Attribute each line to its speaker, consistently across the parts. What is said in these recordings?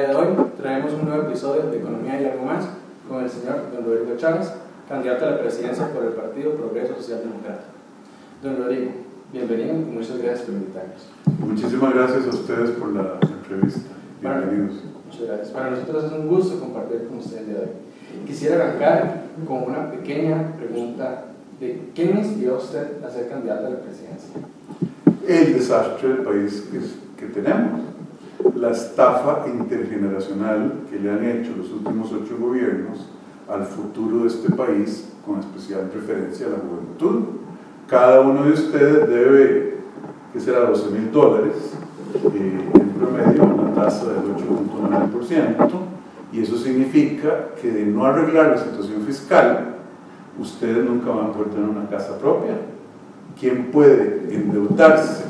Speaker 1: día de hoy traemos un nuevo episodio de Economía y algo más con el señor don Rodrigo Chávez, candidato a la presidencia por el Partido Progreso Social Democrático. Don Rodrigo, bienvenido y muchas gracias por invitarnos.
Speaker 2: Muchísimas gracias a ustedes por la entrevista. Bienvenidos.
Speaker 1: muchas gracias. Para nosotros es un gusto compartir con ustedes el día de hoy. Quisiera arrancar con una pequeña pregunta de ¿qué le inspiró a usted a ser candidato a la presidencia?
Speaker 2: El desastre del país que, que tenemos la estafa intergeneracional que le han hecho los últimos ocho gobiernos al futuro de este país, con especial preferencia a la juventud. Cada uno de ustedes debe, que será 12 mil dólares, eh, en promedio, una tasa del 8.9%, y eso significa que de no arreglar la situación fiscal, ustedes nunca van a poder tener una casa propia. ¿Quién puede endeudarse,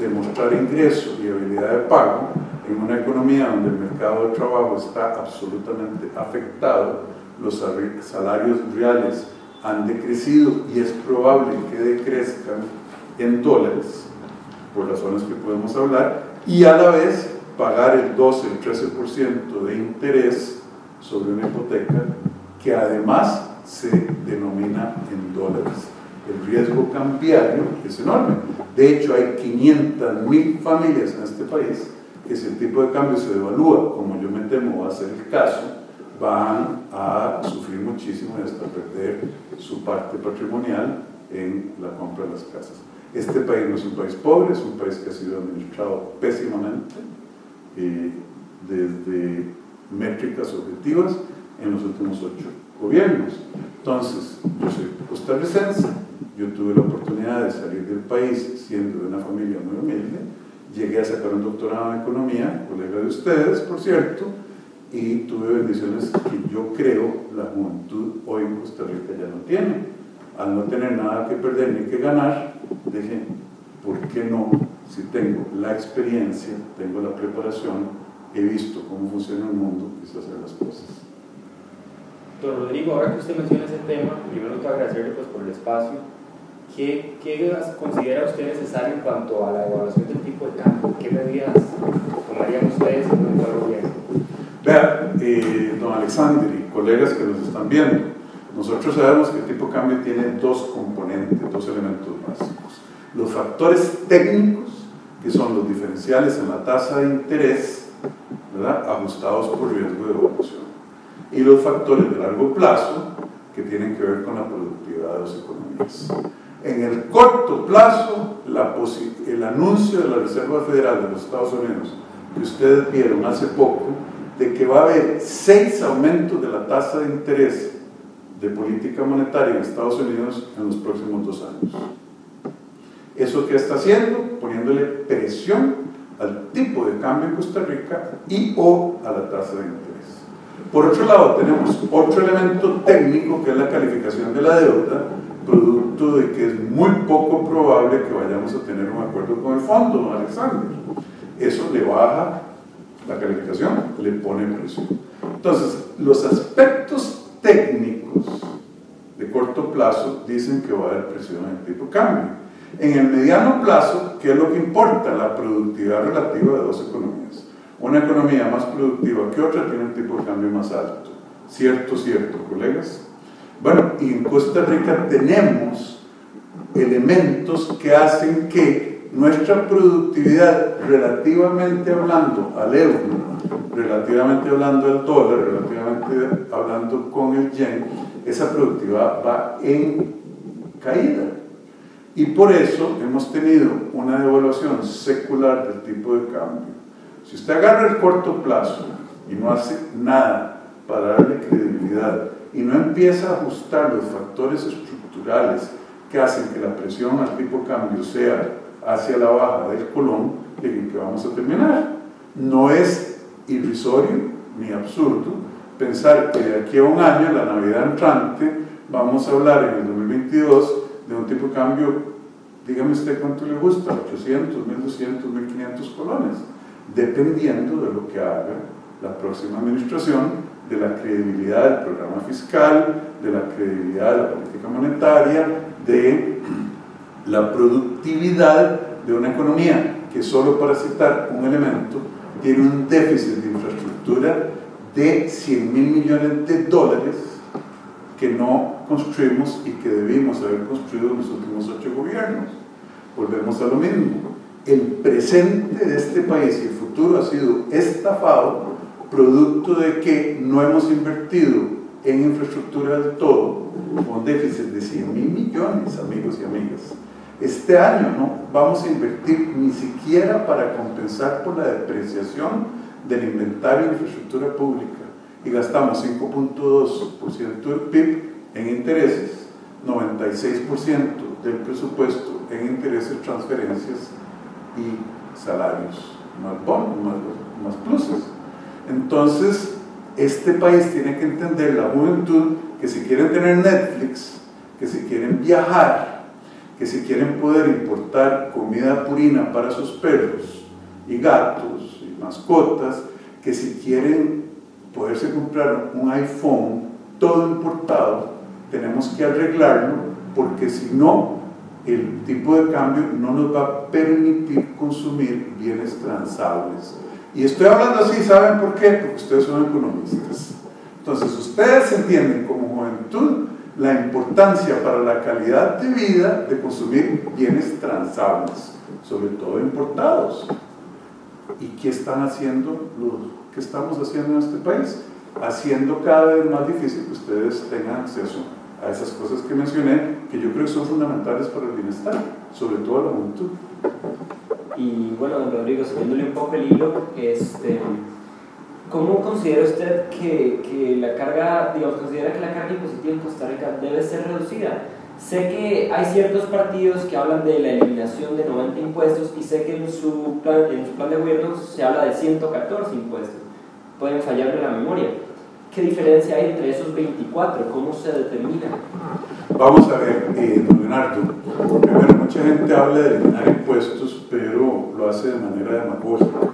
Speaker 2: demostrar ingreso y habilidad de pago en una economía donde el mercado de trabajo está absolutamente afectado, los salarios reales han decrecido y es probable que decrezcan en dólares, por razones que podemos hablar, y a la vez pagar el 12, el 13% de interés sobre una hipoteca que además se denomina en dólares. El riesgo cambiario es enorme. De hecho, hay 500 mil familias en este país que si el tipo de cambio se devalúa, como yo me temo va a ser el caso, van a sufrir muchísimo y hasta perder su parte patrimonial en la compra de las casas. Este país no es un país pobre, es un país que ha sido administrado pésimamente eh, desde métricas objetivas en los últimos ocho gobiernos. Entonces, yo soy costarricense, yo tuve la oportunidad de salir del país siendo de una familia muy humilde, Llegué a sacar un doctorado en economía, colega de ustedes, por cierto, y tuve bendiciones que yo creo la juventud hoy en Costa Rica ya no tiene. Al no tener nada que perder ni que ganar, dije, ¿por qué no? Si tengo la experiencia, tengo la preparación, he visto cómo funciona el mundo, quise hacer las cosas.
Speaker 1: Rodrigo, ahora que usted menciona ese tema, primero quiero agradecerle pues, por el espacio ¿Qué, ¿Qué, considera usted necesario en cuanto a la evaluación del tipo de cambio? ¿Qué medidas tomarían ustedes en un gobierno?
Speaker 2: Vea, eh, don Alexander y colegas que nos están viendo, nosotros sabemos que el tipo de cambio tiene dos componentes, dos elementos básicos. Los factores técnicos, que son los diferenciales en la tasa de interés, ¿verdad? ajustados por riesgo de evolución. Y los factores de largo plazo, que tienen que ver con la productividad de las economías. En el corto plazo, el anuncio de la Reserva Federal de los Estados Unidos, que ustedes vieron hace poco, de que va a haber seis aumentos de la tasa de interés de política monetaria en Estados Unidos en los próximos dos años. ¿Eso qué está haciendo? Poniéndole presión al tipo de cambio en Costa Rica y o a la tasa de interés. Por otro lado, tenemos otro elemento técnico que es la calificación de la deuda, producto de que es muy poco probable que vayamos a tener un acuerdo con el fondo, Alexander. Eso le baja la calificación, le pone presión. Entonces, los aspectos técnicos de corto plazo dicen que va a haber presión en el tipo de cambio. En el mediano plazo, ¿qué es lo que importa? La productividad relativa de dos economías. Una economía más productiva que otra tiene un tipo de cambio más alto. ¿Cierto, cierto, colegas? Bueno, y en Costa Rica tenemos elementos que hacen que nuestra productividad, relativamente hablando al euro, relativamente hablando al dólar, relativamente hablando con el yen, esa productividad va en caída. Y por eso hemos tenido una devaluación secular del tipo de cambio. Si usted agarra el corto plazo y no hace nada para darle credibilidad y no empieza a ajustar los factores estructurales que hacen que la presión al tipo cambio sea hacia la baja del colón, en que vamos a terminar. No es irrisorio ni absurdo pensar que de aquí a un año, la Navidad entrante, vamos a hablar en el 2022 de un tipo de cambio, dígame usted cuánto le gusta, 800, 1200, 1500 colones, dependiendo de lo que haga la próxima administración de la credibilidad del programa fiscal, de la credibilidad de la política monetaria, de la productividad de una economía que solo para citar un elemento tiene un déficit de infraestructura de 100 mil millones de dólares que no construimos y que debimos haber construido en los últimos ocho gobiernos. Volvemos a lo mismo. El presente de este país y el futuro ha sido estafado producto de que no hemos invertido en infraestructura del todo, con déficit de 100 mil millones, amigos y amigas. Este año no vamos a invertir ni siquiera para compensar por la depreciación del inventario de infraestructura pública y gastamos 5.2% del PIB en intereses, 96% del presupuesto en intereses, transferencias y salarios, más bonos, más, pluses. Entonces, este país tiene que entender, la juventud, que si quieren tener Netflix, que si quieren viajar, que si quieren poder importar comida purina para sus perros y gatos y mascotas, que si quieren poderse comprar un iPhone todo importado, tenemos que arreglarlo porque si no, el tipo de cambio no nos va a permitir consumir bienes transables y estoy hablando así, ¿saben por qué? Porque ustedes son economistas. Entonces, ustedes entienden como juventud la importancia para la calidad de vida de consumir bienes transables, sobre todo importados. ¿Y qué están haciendo los, qué estamos haciendo en este país? Haciendo cada vez más difícil que ustedes tengan acceso a esas cosas que mencioné, que yo creo que son fundamentales para el bienestar, sobre todo la juventud.
Speaker 3: Y bueno, don Rodrigo, siguiéndole un poco el hilo, este, ¿cómo considera usted que, que, la carga, digamos, considera que la carga impositiva en Costa Rica debe ser reducida? Sé que hay ciertos partidos que hablan de la eliminación de 90 impuestos y sé que en su plan, en su plan de gobierno se habla de 114 impuestos. Pueden fallarme la memoria. ¿Qué diferencia hay entre esos 24? ¿Cómo se determina?
Speaker 2: Vamos a ver, eh, don Leonardo. Primero, mucha gente habla de eliminar impuestos, pero lo hace de manera demagógica.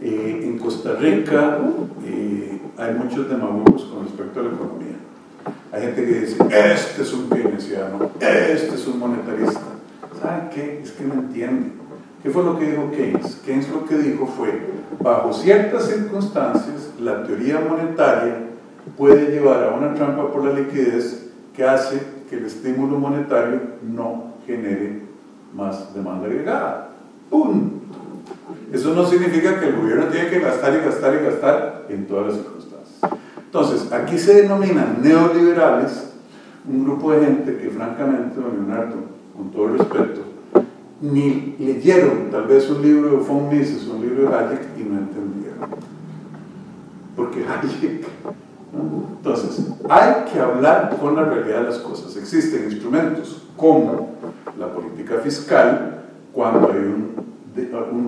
Speaker 2: Eh, en Costa Rica eh, hay muchos demagogos con respecto a la economía. Hay gente que dice, este es un keynesiano, este es un monetarista. ¿Saben qué? Es que no entienden. ¿Qué fue lo que dijo Keynes? Keynes lo que dijo fue, bajo ciertas circunstancias, la teoría monetaria puede llevar a una trampa por la liquidez que hace que el estímulo monetario no genere más demanda agregada. Punto. Eso no significa que el gobierno tiene que gastar y gastar y gastar en todas las circunstancias. Entonces, aquí se denominan neoliberales un grupo de gente que francamente, don Leonardo, con todo el respeto, ni leyeron tal vez un libro de von Mises, un libro de Hayek y no entendieron. Porque Hayek entonces, hay que hablar con la realidad de las cosas. Existen instrumentos como la política fiscal, cuando hay un,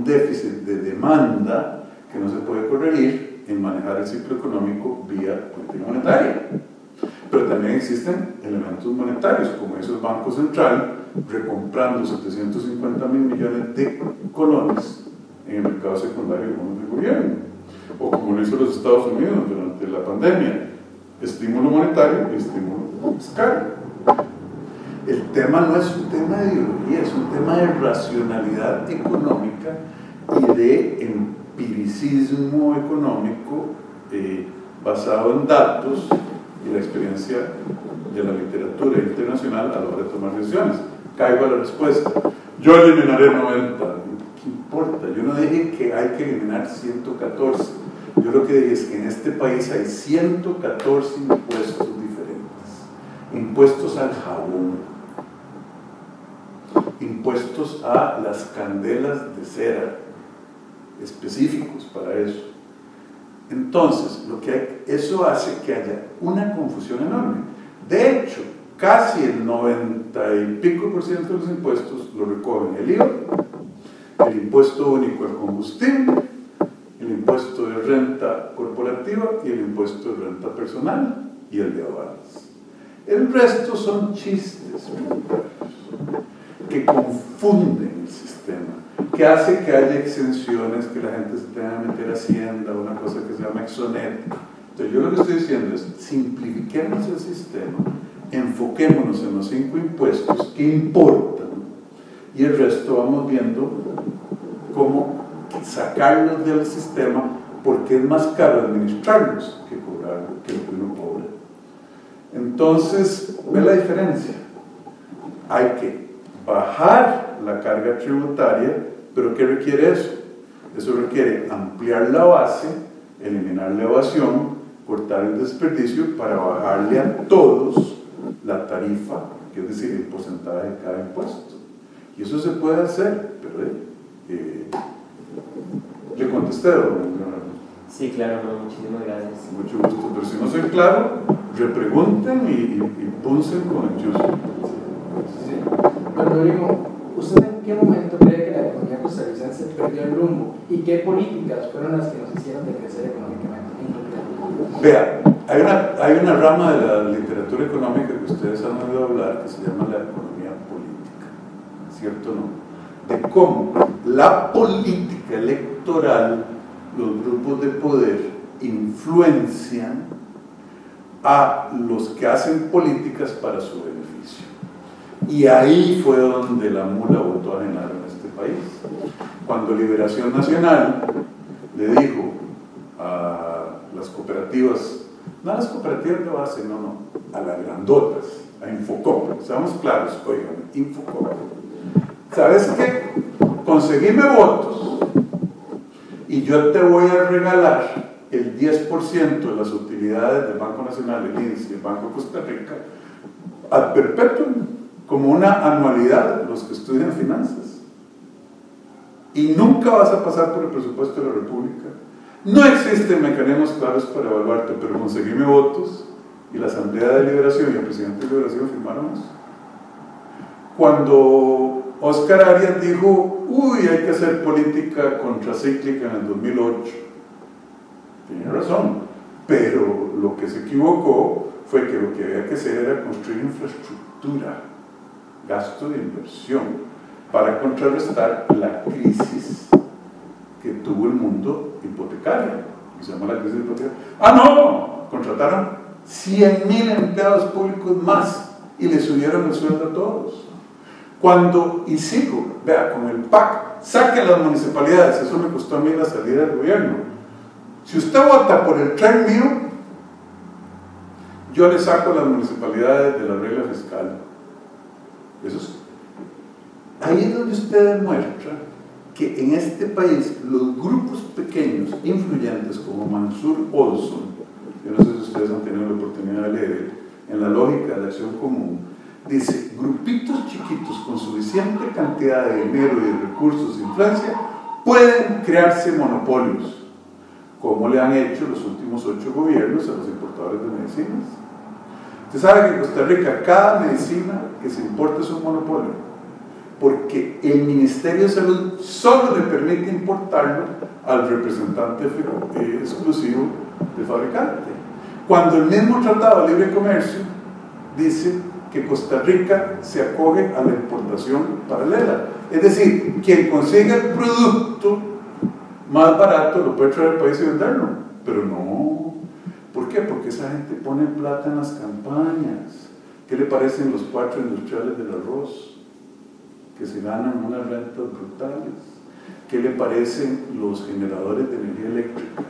Speaker 2: déficit de demanda que no se puede corregir en manejar el ciclo económico vía política monetaria. Pero también existen elementos monetarios, como hizo el Banco Central, recomprando 750 mil millones de colones en el mercado secundario de gobierno o como lo hizo los Estados Unidos durante la pandemia, estímulo monetario y estímulo fiscal. El tema no es un tema de ideología, es un tema de racionalidad económica y de empiricismo económico eh, basado en datos y la experiencia de la literatura internacional a la hora de tomar decisiones. Caigo a la respuesta. Yo eliminaré 90. ¿Qué importa? Yo no dije que hay que eliminar 114 yo lo que digo es que en este país hay 114 impuestos diferentes. Impuestos al jabón, impuestos a las candelas de cera, específicos para eso. Entonces, lo que eso hace que haya una confusión enorme. De hecho, casi el 90 y pico por ciento de los impuestos lo recogen el IVA, el impuesto único al combustible el impuesto de renta corporativa y el impuesto de renta personal y el de aduanas. El resto son chistes que confunden el sistema, que hace que haya exenciones, que la gente se tenga que meter a Hacienda, una cosa que se llama exonet. Entonces yo lo que estoy diciendo es, simplifiquemos el sistema, enfoquémonos en los cinco impuestos que importan y el resto vamos viendo cómo sacarlos del sistema porque es más caro administrarlos que cobrar que lo que uno cobra. Entonces, ve la diferencia. Hay que bajar la carga tributaria, pero ¿qué requiere eso? Eso requiere ampliar la base, eliminar la evasión, cortar el desperdicio para bajarle a todos la tarifa, que es decir, el porcentaje de cada impuesto. Y eso se puede hacer, pero eh, eh le contesté,
Speaker 3: Sí, claro, muchísimas gracias.
Speaker 2: Mucho gusto, pero si no soy claro, repregunten y, y, y con el chuzo.
Speaker 4: Sí. Bueno, digo, ¿usted en qué momento cree que la economía costarricense perdió el rumbo y qué políticas fueron las que nos hicieron decrecer económicamente?
Speaker 2: Vea, hay una, hay una rama de la literatura económica que ustedes han oído hablar que se llama la economía política, ¿cierto o no? De cómo la política electoral los grupos de poder influencian a los que hacen políticas para su beneficio. Y ahí fue donde la mula votó a Genaro en este país. Cuando Liberación Nacional le dijo a las cooperativas, no a las cooperativas de base, no, no, a las grandotas, a Infocop, seamos claros, oigan, Infocop. ¿Sabes qué? Conseguime votos y yo te voy a regalar el 10% de las utilidades del Banco Nacional, el INSS el Banco Costa Rica ad perpetuum, como una anualidad los que estudian finanzas. Y nunca vas a pasar por el presupuesto de la República. No existen mecanismos claros para evaluarte, pero conseguíme votos y la Asamblea de Liberación y el presidente de Liberación firmaron eso. Cuando Oscar Arias dijo, uy, hay que hacer política contracíclica en el 2008. Tiene razón, pero lo que se equivocó fue que lo que había que hacer era construir infraestructura, gasto de inversión, para contrarrestar la crisis que tuvo el mundo hipotecario, se llama la crisis hipotecaria. Ah, no, contrataron 100 mil empleados públicos más y le subieron el sueldo a todos. Cuando sigo, vea, con el PAC, saque las municipalidades, eso me costó a mí la salida del gobierno. Si usted vota por el tren mío, yo le saco las municipalidades de la regla fiscal. Eso es. Ahí es donde usted demuestra que en este país los grupos pequeños, influyentes como Mansur Olson, yo no sé si ustedes han tenido la oportunidad de leer, en la lógica de la acción común, dice, grupitos chiquitos con suficiente cantidad de dinero y de recursos e influencia pueden crearse monopolios, como le han hecho los últimos ocho gobiernos a los importadores de medicinas. Usted sabe que en Costa Rica cada medicina que se importa es un monopolio, porque el Ministerio de Salud solo le permite importarlo al representante eh, exclusivo del fabricante. Cuando el mismo Tratado de Libre Comercio dice que Costa Rica se acoge a la importación paralela. Es decir, quien consiga el producto más barato lo puede traer al país y venderlo. Pero no. ¿Por qué? Porque esa gente pone plata en las campañas. ¿Qué le parecen los cuatro industriales del arroz? Que se ganan unas rentas brutales. ¿Qué le parecen los generadores de energía eléctrica?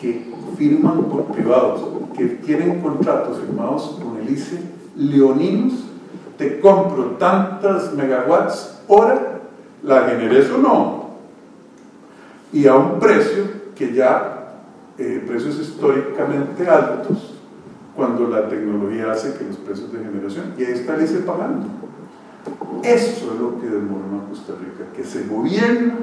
Speaker 2: Que firman por privados, que tienen contratos firmados con el ICE leoninos, te compro tantas megawatts hora, la generes o no, y a un precio que ya, eh, precios históricamente altos, cuando la tecnología hace que los precios de generación, y ahí ICE pagando. Eso es lo que demora Costa Rica, que se gobierna,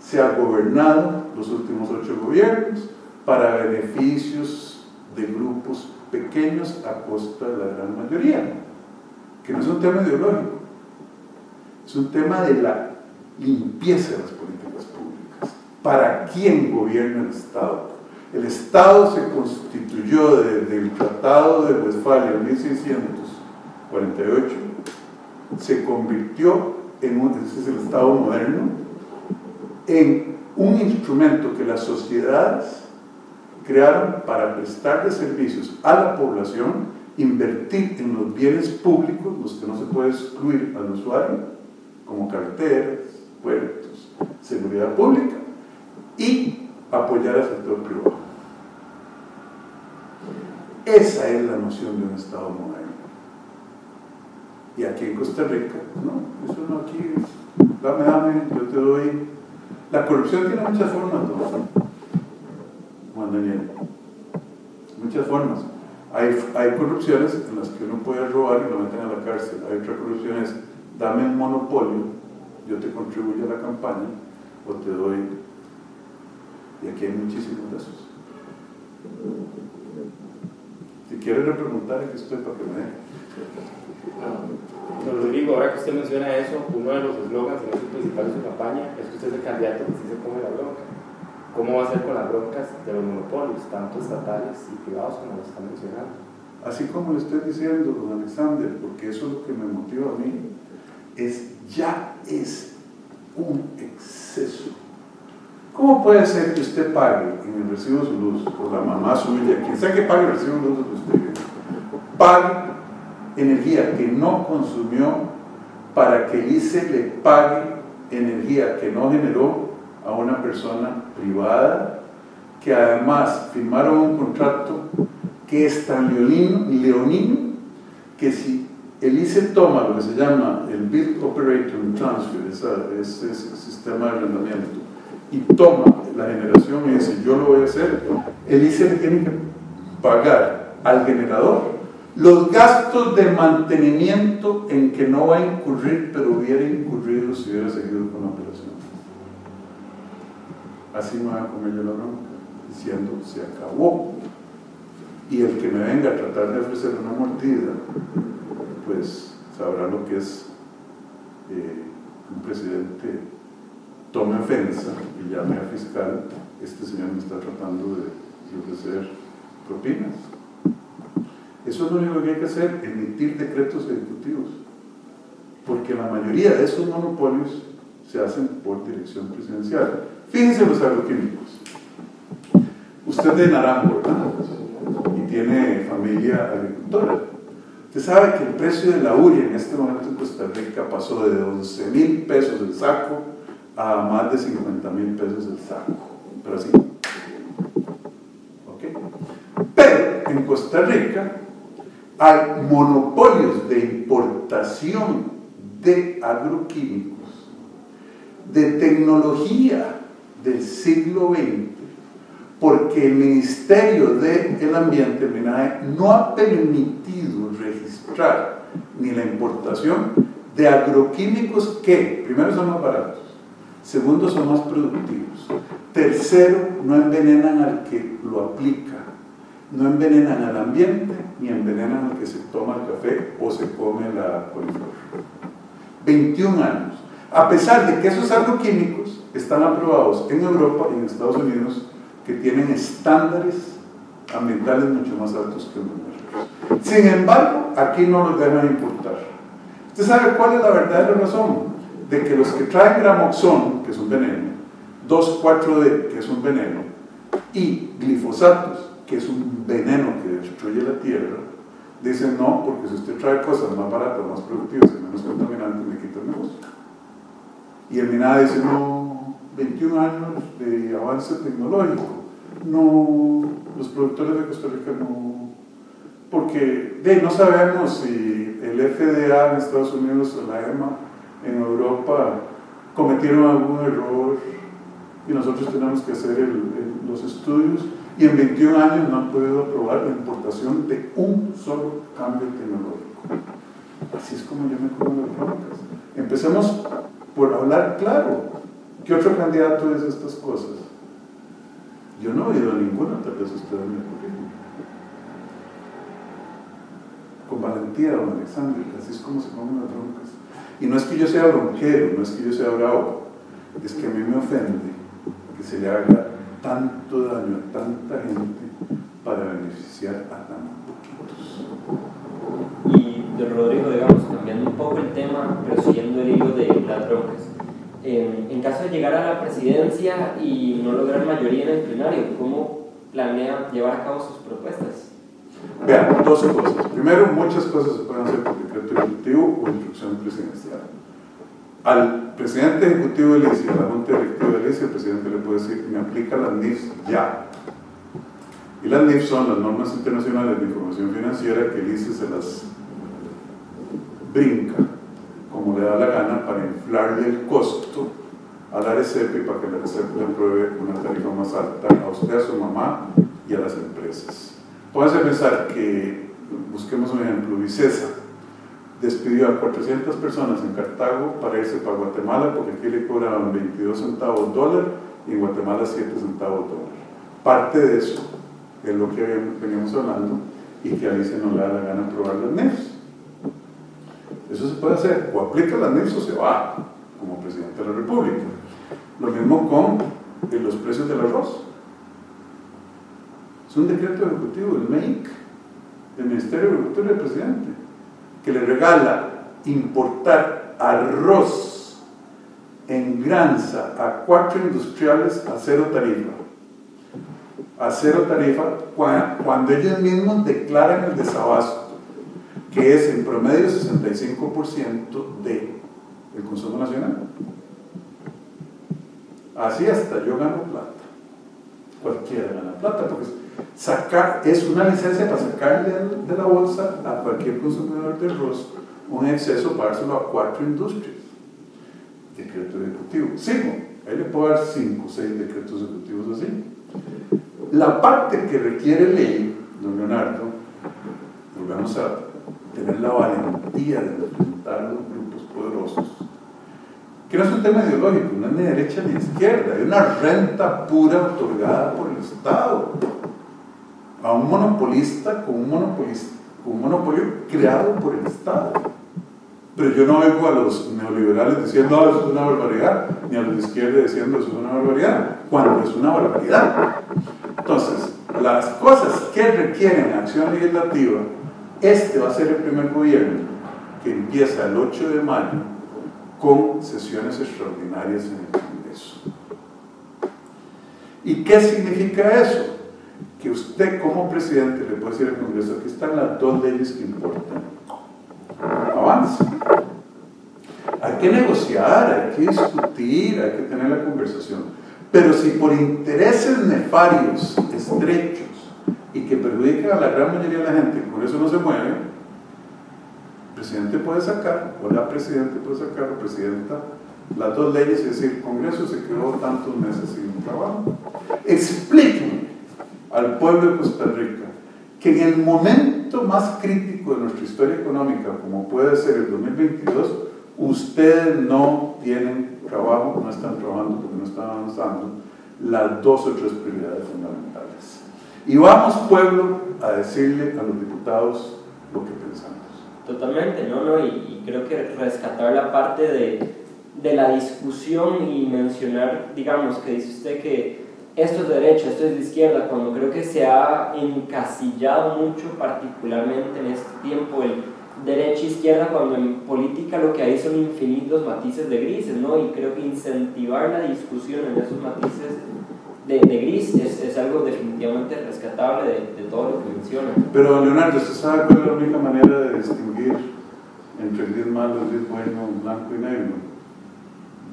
Speaker 2: se ha gobernado los últimos ocho gobiernos para beneficios de grupos pequeños a costa de la gran mayoría, que no es un tema ideológico, es un tema de la limpieza de las políticas públicas. ¿Para quién gobierna el Estado? El Estado se constituyó desde el Tratado de Westfalia en 1648, se convirtió en un, ese es el Estado moderno, en un instrumento que las sociedades crearon para prestarle servicios a la población, invertir en los bienes públicos, los que no se puede excluir al usuario, como carreteras, puertos, seguridad pública, y apoyar al sector privado. Esa es la noción de un Estado moderno. Y aquí en Costa Rica, no, eso no aquí es, dame, dame, yo te doy. La corrupción tiene muchas formas, ¿no? Daniel. Muchas formas. Hay, hay corrupciones en las que uno puede robar y lo meten a la cárcel. Hay otra corrupción es, dame un monopolio, yo te contribuyo a la campaña o te doy. Y aquí hay muchísimos de esos. Si quieres repreguntar, aquí estoy para que me den.
Speaker 1: Don Rodrigo, ahora que usted menciona eso, uno de los eslogans y el principal de su campaña es que usted es el candidato que se come la bronca. ¿Cómo va a ser con las broncas de los monopolios, tanto estatales y privados como lo están mencionando?
Speaker 2: Así como le estoy diciendo, don Alexander, porque eso es lo que me motiva a mí, es ya es un exceso. ¿Cómo puede ser que usted pague en el recibo de su luz, por la mamá suya, quien sea que pague el recibo de luz de usted, pague energía que no consumió para que el ICE le pague energía que no generó a una persona privada que además firmaron un contrato que es tan leonino, leonino que si el ICE toma lo que se llama el Bill Operator Transfer, ese, ese sistema de arrendamiento, y toma la generación y dice yo lo voy a hacer, el ICE le tiene que pagar al generador los gastos de mantenimiento en que no va a incurrir, pero hubiera incurrido si hubiera seguido con la operación. Así me va a comer yo la bronca, diciendo se acabó. Y el que me venga a tratar de ofrecer una mordida, pues sabrá lo que es eh, un presidente tome ofensa y llame a fiscal, este señor me está tratando de ofrecer propinas. Eso es lo único que hay que hacer, emitir decretos ejecutivos. Porque la mayoría de esos monopolios se hacen por dirección presidencial. Fíjense los agroquímicos. Usted es de Naranjo, ¿verdad? Y tiene familia agricultora. Usted sabe que el precio de la uria en este momento en Costa Rica pasó de 11 mil pesos el saco a más de 50 mil pesos el saco. Pero así. ¿Ok? Pero en Costa Rica hay monopolios de importación de agroquímicos, de tecnología del siglo XX, porque el Ministerio del Ambiente, no ha permitido registrar ni la importación de agroquímicos que, primero, son más baratos, segundo, son más productivos, tercero, no envenenan al que lo aplica, no envenenan al ambiente ni envenenan al que se toma el café o se come la coliflor. 21 años. A pesar de que esos agroquímicos están aprobados en Europa y en Estados Unidos, que tienen estándares ambientales mucho más altos que los nuestros. Sin embargo, aquí no los dejan importar. ¿Usted sabe cuál es la verdadera razón? De que los que traen gramoxón, que es un veneno, 2,4-D, que es un veneno, y glifosatos, que es un veneno que destruye la tierra, dicen no, porque si usted trae cosas más baratas, más productivas y menos contaminantes, me quita el negocio. Y el MINADA dice, no, 21 años de avance tecnológico, no, los productores de Costa Rica no, porque de, no sabemos si el FDA en Estados Unidos o la EMA en Europa cometieron algún error y nosotros tenemos que hacer los estudios y en 21 años no han podido aprobar la importación de un solo cambio tecnológico. Así es como yo me como las broncas. Empecemos por hablar claro. ¿Qué otro candidato dice estas cosas? Yo no he oído a ninguno, tal vez usted me currículum. Con valentía, don Alexander, así es como se comen las broncas. Y no es que yo sea bronquero, no es que yo sea bravo, es que a mí me ofende que se le haga tanto daño a tanta gente para beneficiar a tan poquitos.
Speaker 3: Y de Rodrigo, digamos, cambiando un poco el tema, pero siguiendo el hilo de las broncas. En, caso de llegar a la presidencia y no lograr mayoría en el plenario, ¿cómo planea llevar a cabo sus propuestas?
Speaker 2: Vean, dos cosas. Primero, muchas cosas se pueden hacer por decreto ejecutivo o instrucción presidencial. al presidente ejecutivo del ICI, a la junta directiva del ICI, el presidente le puede decir, me aplica las NIFs ya. Y las NIFs son las normas internacionales de información financiera que el ICI se las brinca como le da la gana para inflarle el costo a la RCEP y para que la RCEP le apruebe una tarifa más alta a usted, a su mamá y a las empresas. Puede pensar que, busquemos un ejemplo, Vicesa despidió a 400 personas en Cartago para irse para Guatemala porque aquí le cobraban 22 centavos dólar y en Guatemala 7 centavos dólar. Parte de eso es lo que veníamos hablando y que a Alicia no le da la gana probar las NEFs. Eso se puede hacer, o aplica las NEFs o se va como presidente de la República. Lo mismo con los precios del arroz. Es un decreto ejecutivo del MEIC, del Ministerio de Agricultura del presidente que le regala importar arroz en granza a cuatro industriales a cero tarifa. A cero tarifa cuando ellos mismos declaran el desabasto, que es en promedio 65% del consumo nacional. Así hasta yo gano plata. Cualquiera gana plata, porque sacar, es una licencia para sacarle de la bolsa a cualquier consumidor de arroz un exceso para dárselo a cuatro industrias. Decreto ejecutivo. Sigo, ahí le puedo dar cinco seis decretos ejecutivos así. La parte que requiere ley, don Leonardo, volvemos a tener la valentía de enfrentar a los grupos poderosos, que no es un tema ideológico, no es ni derecha ni izquierda, es una renta pura otorgada por el Estado a un monopolista con un, monopolio creado por el Estado. Pero yo no oigo a los neoliberales diciendo oh, eso es una barbaridad, ni a los de izquierda diciendo eso es una barbaridad, cuando es una barbaridad. Entonces, las cosas que requieren acción legislativa, este va a ser el primer gobierno que empieza el 8 de mayo con sesiones extraordinarias en el Congreso. ¿Y qué significa eso? que usted como presidente le puede decir al Congreso, aquí están las dos leyes que importan. Avance. Hay que negociar, hay que discutir, hay que tener la conversación. Pero si por intereses nefarios, estrechos, y que perjudican a la gran mayoría de la gente, por eso no se mueve, el presidente puede sacar, o la presidenta puede sacar, o presidenta, las dos leyes y decir, el Congreso se quedó tantos meses sin trabajo. Explíquenme al pueblo de Costa Rica que en el momento más crítico de nuestra historia económica, como puede ser el 2022, ustedes no tienen trabajo, no están trabajando porque no están avanzando las dos o tres prioridades fundamentales. Y vamos, pueblo, a decirle a los diputados lo que pensamos.
Speaker 3: Totalmente, ¿no? no y, y creo que rescatar la parte de, de la discusión y mencionar, digamos, que dice usted que esto es derecha, esto es de izquierda, cuando creo que se ha encasillado mucho, particularmente en este tiempo, el derecha-izquierda, cuando en política lo que hay son infinitos matices de grises, ¿no? Y creo que incentivar la discusión en esos matices de, de gris es, es, algo definitivamente rescatable de, de, todo lo que menciona.
Speaker 2: Pero, Leonardo, ¿usted sabe cuál es la única manera de distinguir entre el gris malo, el gris bueno, blanco y negro?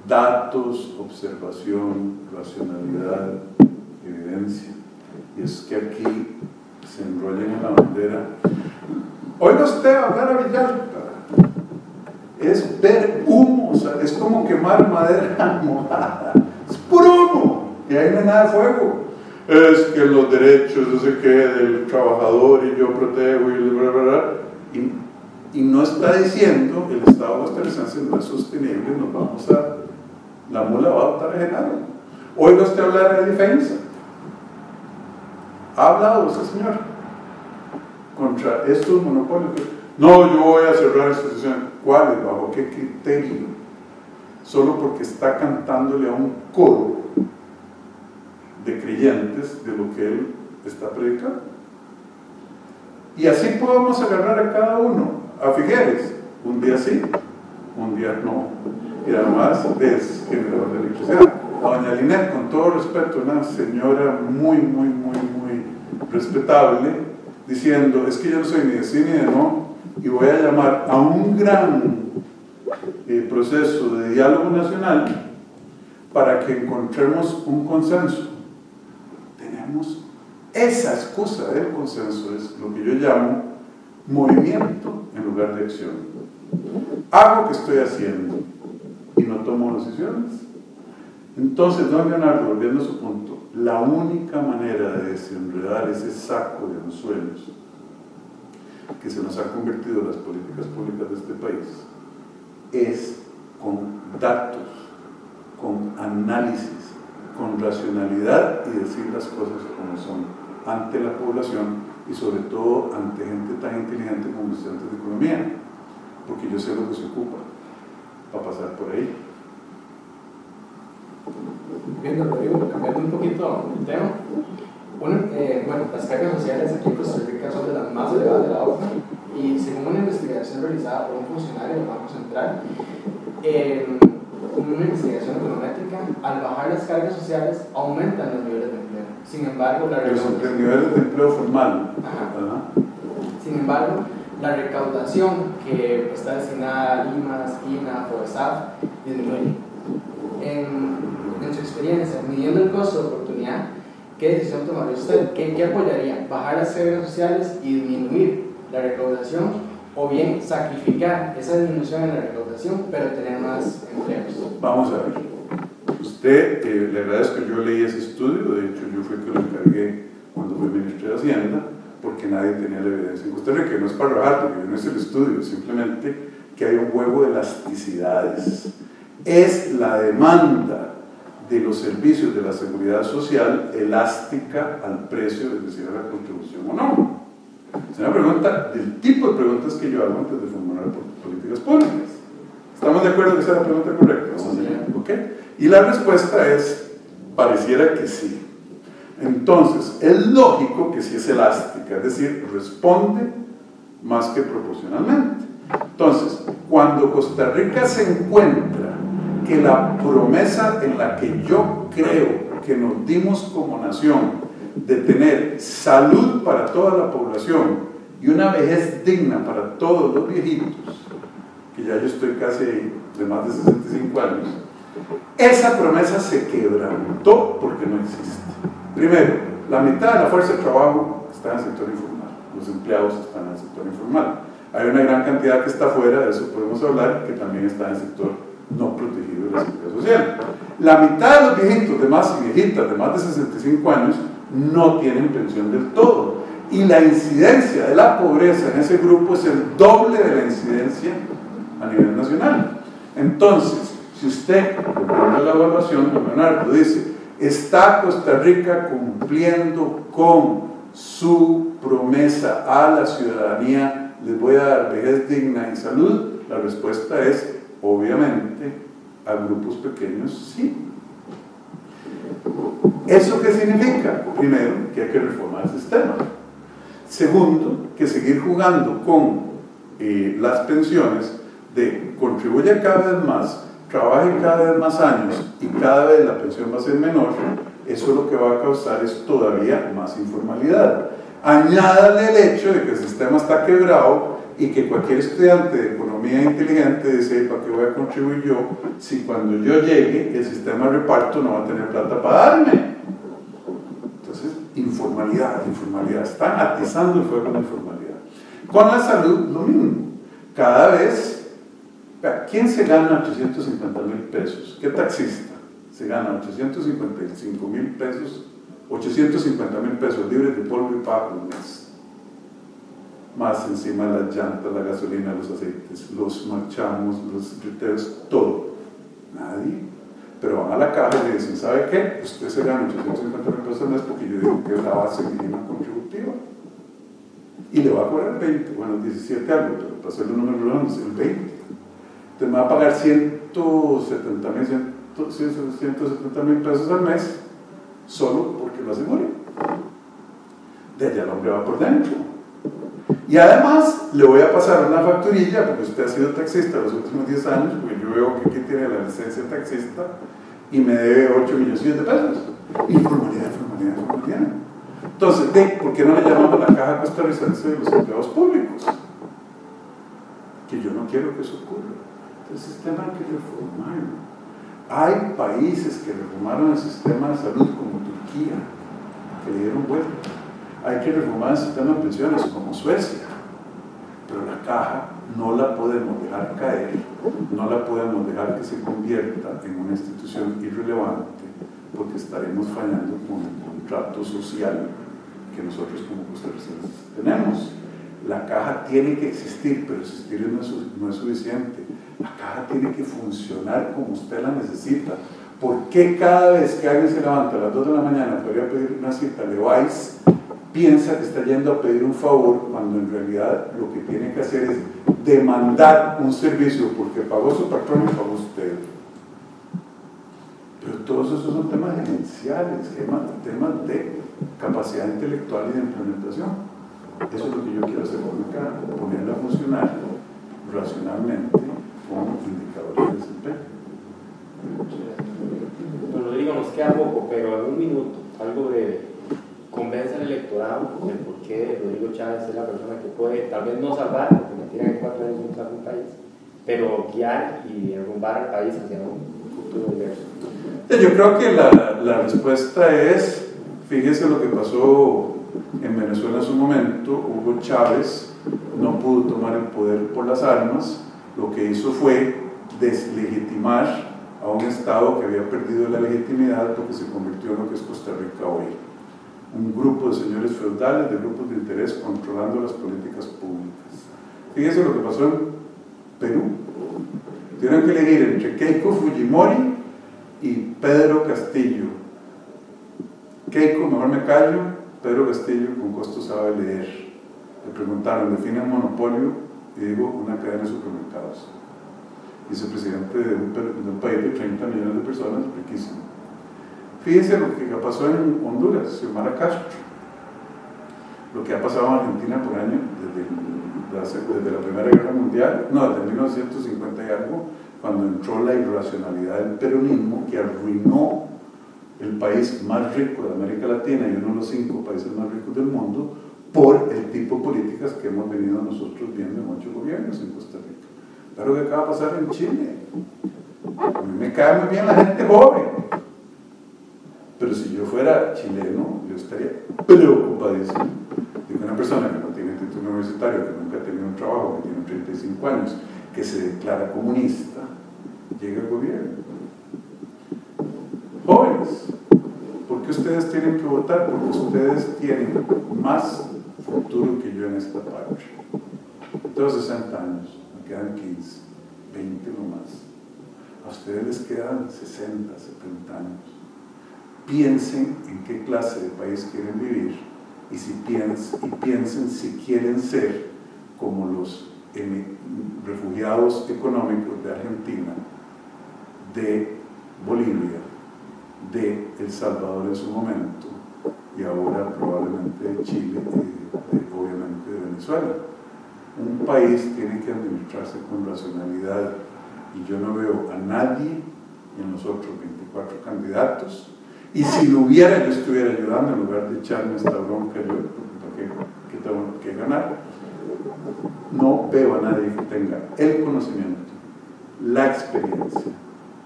Speaker 2: datos, observación, racionalidad, evidencia. Y es que aquí se enrollan en la bandera. Oiga usted hablar a Villalta. Es ver humo, es como quemar madera mojada. Es puro humo. Y ahí no hay nada de fuego. Es que los derechos, no sé qué, del trabajador y yo protejo y bla, bla, bla. Y, y no está diciendo el Estado costarricense no es sostenible, nos vamos a la mula va a estar generando. Oiga usted hablar de defensa. ¿Ha hablado ese señor contra estos monopolios? No, yo voy a cerrar sesión. ¿Cuáles? ¿Bajo qué criterio? Solo porque está cantándole a un coro de creyentes de lo que él está predicando. Y así podemos agarrar a cada uno. A Figueres, un día sí, un día no y además es generador de electricidad. A doña Linet, con todo respeto, una señora muy, muy, muy, muy respetable, diciendo, es que yo no soy ni de sí ni de no, y voy a llamar a un gran eh, proceso de diálogo nacional para que encontremos un consenso. Tenemos esa excusa del consenso, es lo que yo llamo movimiento en lugar de acción. Hago que estoy haciendo y no tomo decisiones. Entonces, don Leonardo, volviendo a su punto, la única manera de desenredar ese saco de anzuelos que se nos ha convertido en las políticas públicas de este país es con datos, con análisis, con racionalidad y decir las cosas como son ante la población y sobre todo ante gente tan inteligente como estudiantes de economía, porque yo sé lo que se ocupa para pasar por ahí.
Speaker 4: Bien, Rodrigo, cambiando un poquito el tema. Eh, bueno, las cargas sociales aquí en Costa Rica son de las más elevadas de la OCDE y según una investigación realizada por un funcionario del Banco Central, eh, una investigación econométrica, al bajar las cargas sociales aumentan los niveles de empleo. Sin embargo, la
Speaker 2: recaudación... Los niveles de empleo formal.
Speaker 4: Sin embargo, la recaudación que está destinada a Lima, Esquina, FOESAF disminuye. En, experiencia, midiendo el costo de oportunidad, ¿qué decisión tomaría usted? ¿Qué, qué apoyaría? ¿Bajar las cargas sociales y disminuir la recaudación? o bien sacrificar esa disminución en la recaudación, pero tener más empleos.
Speaker 2: Vamos a ver. Usted, eh, le agradezco yo leí ese estudio, de hecho yo fui que lo encargué cuando fui ministro de Hacienda, porque nadie tenía la evidencia en Costa Rica, no es para rajar, porque no es el estudio, simplemente que hay un juego de elasticidades. Es la demanda de los servicios de la seguridad social elástica al precio, es decir, a la contribución o no. Es una pregunta del tipo de preguntas que yo hago antes de formular políticas públicas. ¿Estamos de acuerdo que sea la pregunta correcta? ¿Okay? Y la respuesta es, pareciera que sí. Entonces, es lógico que sí es elástica, es decir, responde más que proporcionalmente. Entonces, cuando Costa Rica se encuentra que la promesa en la que yo creo que nos dimos como nación de tener salud para toda la población y una vejez digna para todos los viejitos, que ya yo estoy casi de más de 65 años, esa promesa se quebrantó porque no existe. Primero, la mitad de la fuerza de trabajo está en el sector informal, los empleados están en el sector informal. Hay una gran cantidad que está fuera, de eso podemos hablar, que también está en el sector no protegido la mitad de los viejitos de más y viejitas de más de 65 años no tienen pensión del todo. Y la incidencia de la pobreza en ese grupo es el doble de la incidencia a nivel nacional. Entonces, si usted, por la evaluación, don Leonardo dice, ¿está Costa Rica cumpliendo con su promesa a la ciudadanía? ¿Les voy a dar vejez digna y salud? La respuesta es, obviamente, a grupos pequeños sí. ¿Eso qué significa? Primero, que hay que reformar el sistema. Segundo, que seguir jugando con eh, las pensiones de contribuye cada vez más, trabaje cada vez más años y cada vez la pensión va a ser menor, eso lo que va a causar es todavía más informalidad. Añádale el hecho de que el sistema está quebrado y que cualquier estudiante de economía inteligente dice, ¿para qué voy a contribuir yo si cuando yo llegue el sistema de reparto no va a tener plata para darme? Entonces, informalidad, informalidad, están atizando el fuego de informalidad. Con la salud, lo mismo. Cada vez, ¿quién se gana 850 mil pesos? ¿Qué taxista se gana 855 mil pesos, 850 mil pesos libres de polvo y pago al mes? Más encima las llantas, la gasolina, los aceites, los marchamos, los riteros, todo. Nadie. Pero van a la caja y le dicen, ¿sabe qué? Usted se gana 850 mil mes porque yo digo que es la base mínima contributiva. Y le va a cobrar 20, bueno, 17 algo, pero para hacer los números redondos, el 20. Entonces me va a pagar 170 mil, 170 mil pesos al mes solo porque lo asegure. De allá el hombre va por dentro y además le voy a pasar una facturilla, porque usted ha sido taxista los últimos 10 años, porque yo veo que aquí tiene la licencia taxista y me debe 8 millones de pesos. Informalidad, informalidad, informalidad. Entonces, ¿por qué no le llamamos la caja costarricense de los empleados públicos? Que yo no quiero que eso ocurra. El sistema hay que reformarlo. Hay países que reformaron el sistema de salud como Turquía, que le dieron vuelta. Hay que reformar el sistema de pensiones como Suecia. Pero la caja no la podemos dejar caer, no la podemos dejar que se convierta en una institución irrelevante, porque estaremos fallando con el contrato social que nosotros como costarricenses tenemos. La caja tiene que existir, pero existir no es, no es suficiente. La caja tiene que funcionar como usted la necesita. ¿Por qué cada vez que alguien se levanta a las 2 de la mañana para ir a pedir una cita, le vais, piensa que está yendo a pedir un favor, cuando en realidad lo que tiene que hacer es demandar un servicio porque pagó su patrón y pagó usted? Pero todos esos son temas gerenciales, temas de capacidad intelectual y de implementación. Eso es lo que yo quiero hacer con acá, ponerla a funcionar racionalmente como indicador de desempeño.
Speaker 1: Don Rodrigo, nos queda poco, pero en un minuto, algo breve. Convence al electorado del por qué Rodrigo Chávez es la persona que puede, tal vez no salvar, porque me tiran en cuatro años no un país, pero guiar y enrumbar al país hacia un futuro diverso.
Speaker 2: Yo creo que la, la respuesta es, fíjese lo que pasó en Venezuela en su momento, Hugo Chávez no pudo tomar el poder por las armas, lo que hizo fue deslegitimar a un Estado que había perdido la legitimidad porque se convirtió en lo que es Costa Rica hoy. Un grupo de señores feudales, de grupos de interés controlando las políticas públicas. Fíjense lo que pasó en Perú. Tuvieron que elegir entre Keiko Fujimori y Pedro Castillo. Keiko, mejor me callo, Pedro Castillo con costo sabe leer. Le preguntaron, define un monopolio y digo una cadena de supermercados. Vicepresidente de un, de un país de 30 millones de personas, riquísimo. Fíjense lo que pasó en Honduras, Xiomara Castro. Lo que ha pasado en Argentina por año, desde desde la Primera Guerra Mundial, no, desde 1950 y algo, cuando entró la irracionalidad del peronismo que arruinó el país más rico de América Latina y uno de los cinco países más ricos del mundo por el tipo de políticas que hemos venido nosotros viendo en muchos gobiernos en Costa Rica. Pero ¿qué acaba de pasar en Chile? A mí me cae muy bien la gente joven. Pero si yo fuera chileno, yo estaría preocupadísimo de que una persona que no tiene título universitario, que nunca ha tenido un trabajo, que tiene 35 años, que se declara comunista, llegue al gobierno. Jóvenes, ¿por qué ustedes tienen que votar? Porque ustedes tienen más futuro que yo en esta parte. Tengo 60 años, me quedan 15, 20 no más. A ustedes les quedan 60, 70 años. Piensen en qué clase de país quieren vivir y, si piensen, si quieren ser como los refugiados económicos de Argentina, de Bolivia, de El Salvador en su momento y ahora probablemente de Chile y obviamente de Venezuela. Un país tiene que administrarse con racionalidad y yo no veo a nadie en los otros 24 candidatos y si lo hubiera yo estuviera ayudando en lugar de echarme esta bronca yo, porque ¿qué tengo que ganar? No veo a nadie que tenga el conocimiento, la experiencia,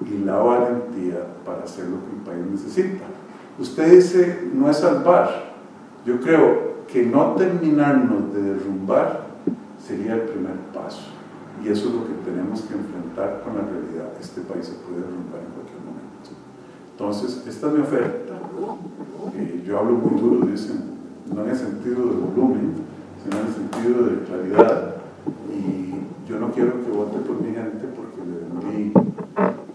Speaker 2: y la valentía para hacer lo que el país necesita. Usted dice, no es salvar. Yo creo que no terminarnos de derrumbar sería el primer paso. Y eso es lo que tenemos que enfrentar con la realidad. Este país se puede derrumbar en cualquier momento. Entonces, esta es mi oferta. Yo hablo muy duro, dicen, no en el sentido de volumen, sino en el sentido de claridad. Y yo no quiero que vote por mi gente porque le vendí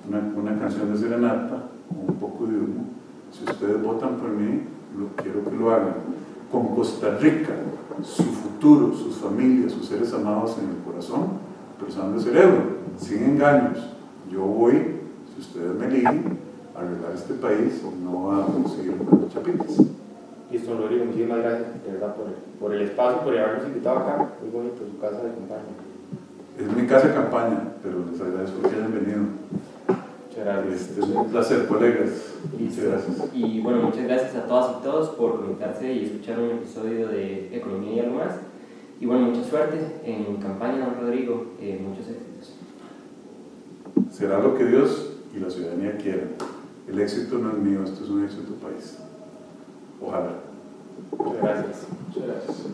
Speaker 2: una, canción de serenata un poco de humo. Si ustedes votan por mí, lo, quiero que lo hagan con Costa Rica, su futuro, sus familias, sus seres amados en el corazón, pero de cerebro, sin engaños. Yo voy, si ustedes me eligen, arreglar este país, no a conseguir unas chapitas.
Speaker 1: Listo, Rodrigo, muchísimas gracias de verdad por el, por el espacio, por habernos invitado acá. Muy bonito su casa de campaña.
Speaker 2: Es mi casa de campaña, pero les agradezco que hayan venido.
Speaker 1: Muchas gracias.
Speaker 2: Este, es un placer, colegas. Muchas gracias.
Speaker 3: Y bueno, muchas gracias a todas y todos por conectarse y escuchar un episodio de Economía y algo más. Y bueno, mucha suerte en campaña, don Rodrigo. Eh, muchos éxitos.
Speaker 2: será lo que Dios y la ciudadanía quieran. El éxito no es mío, esto es un éxito país. Ojalá.
Speaker 4: Muchas gracias.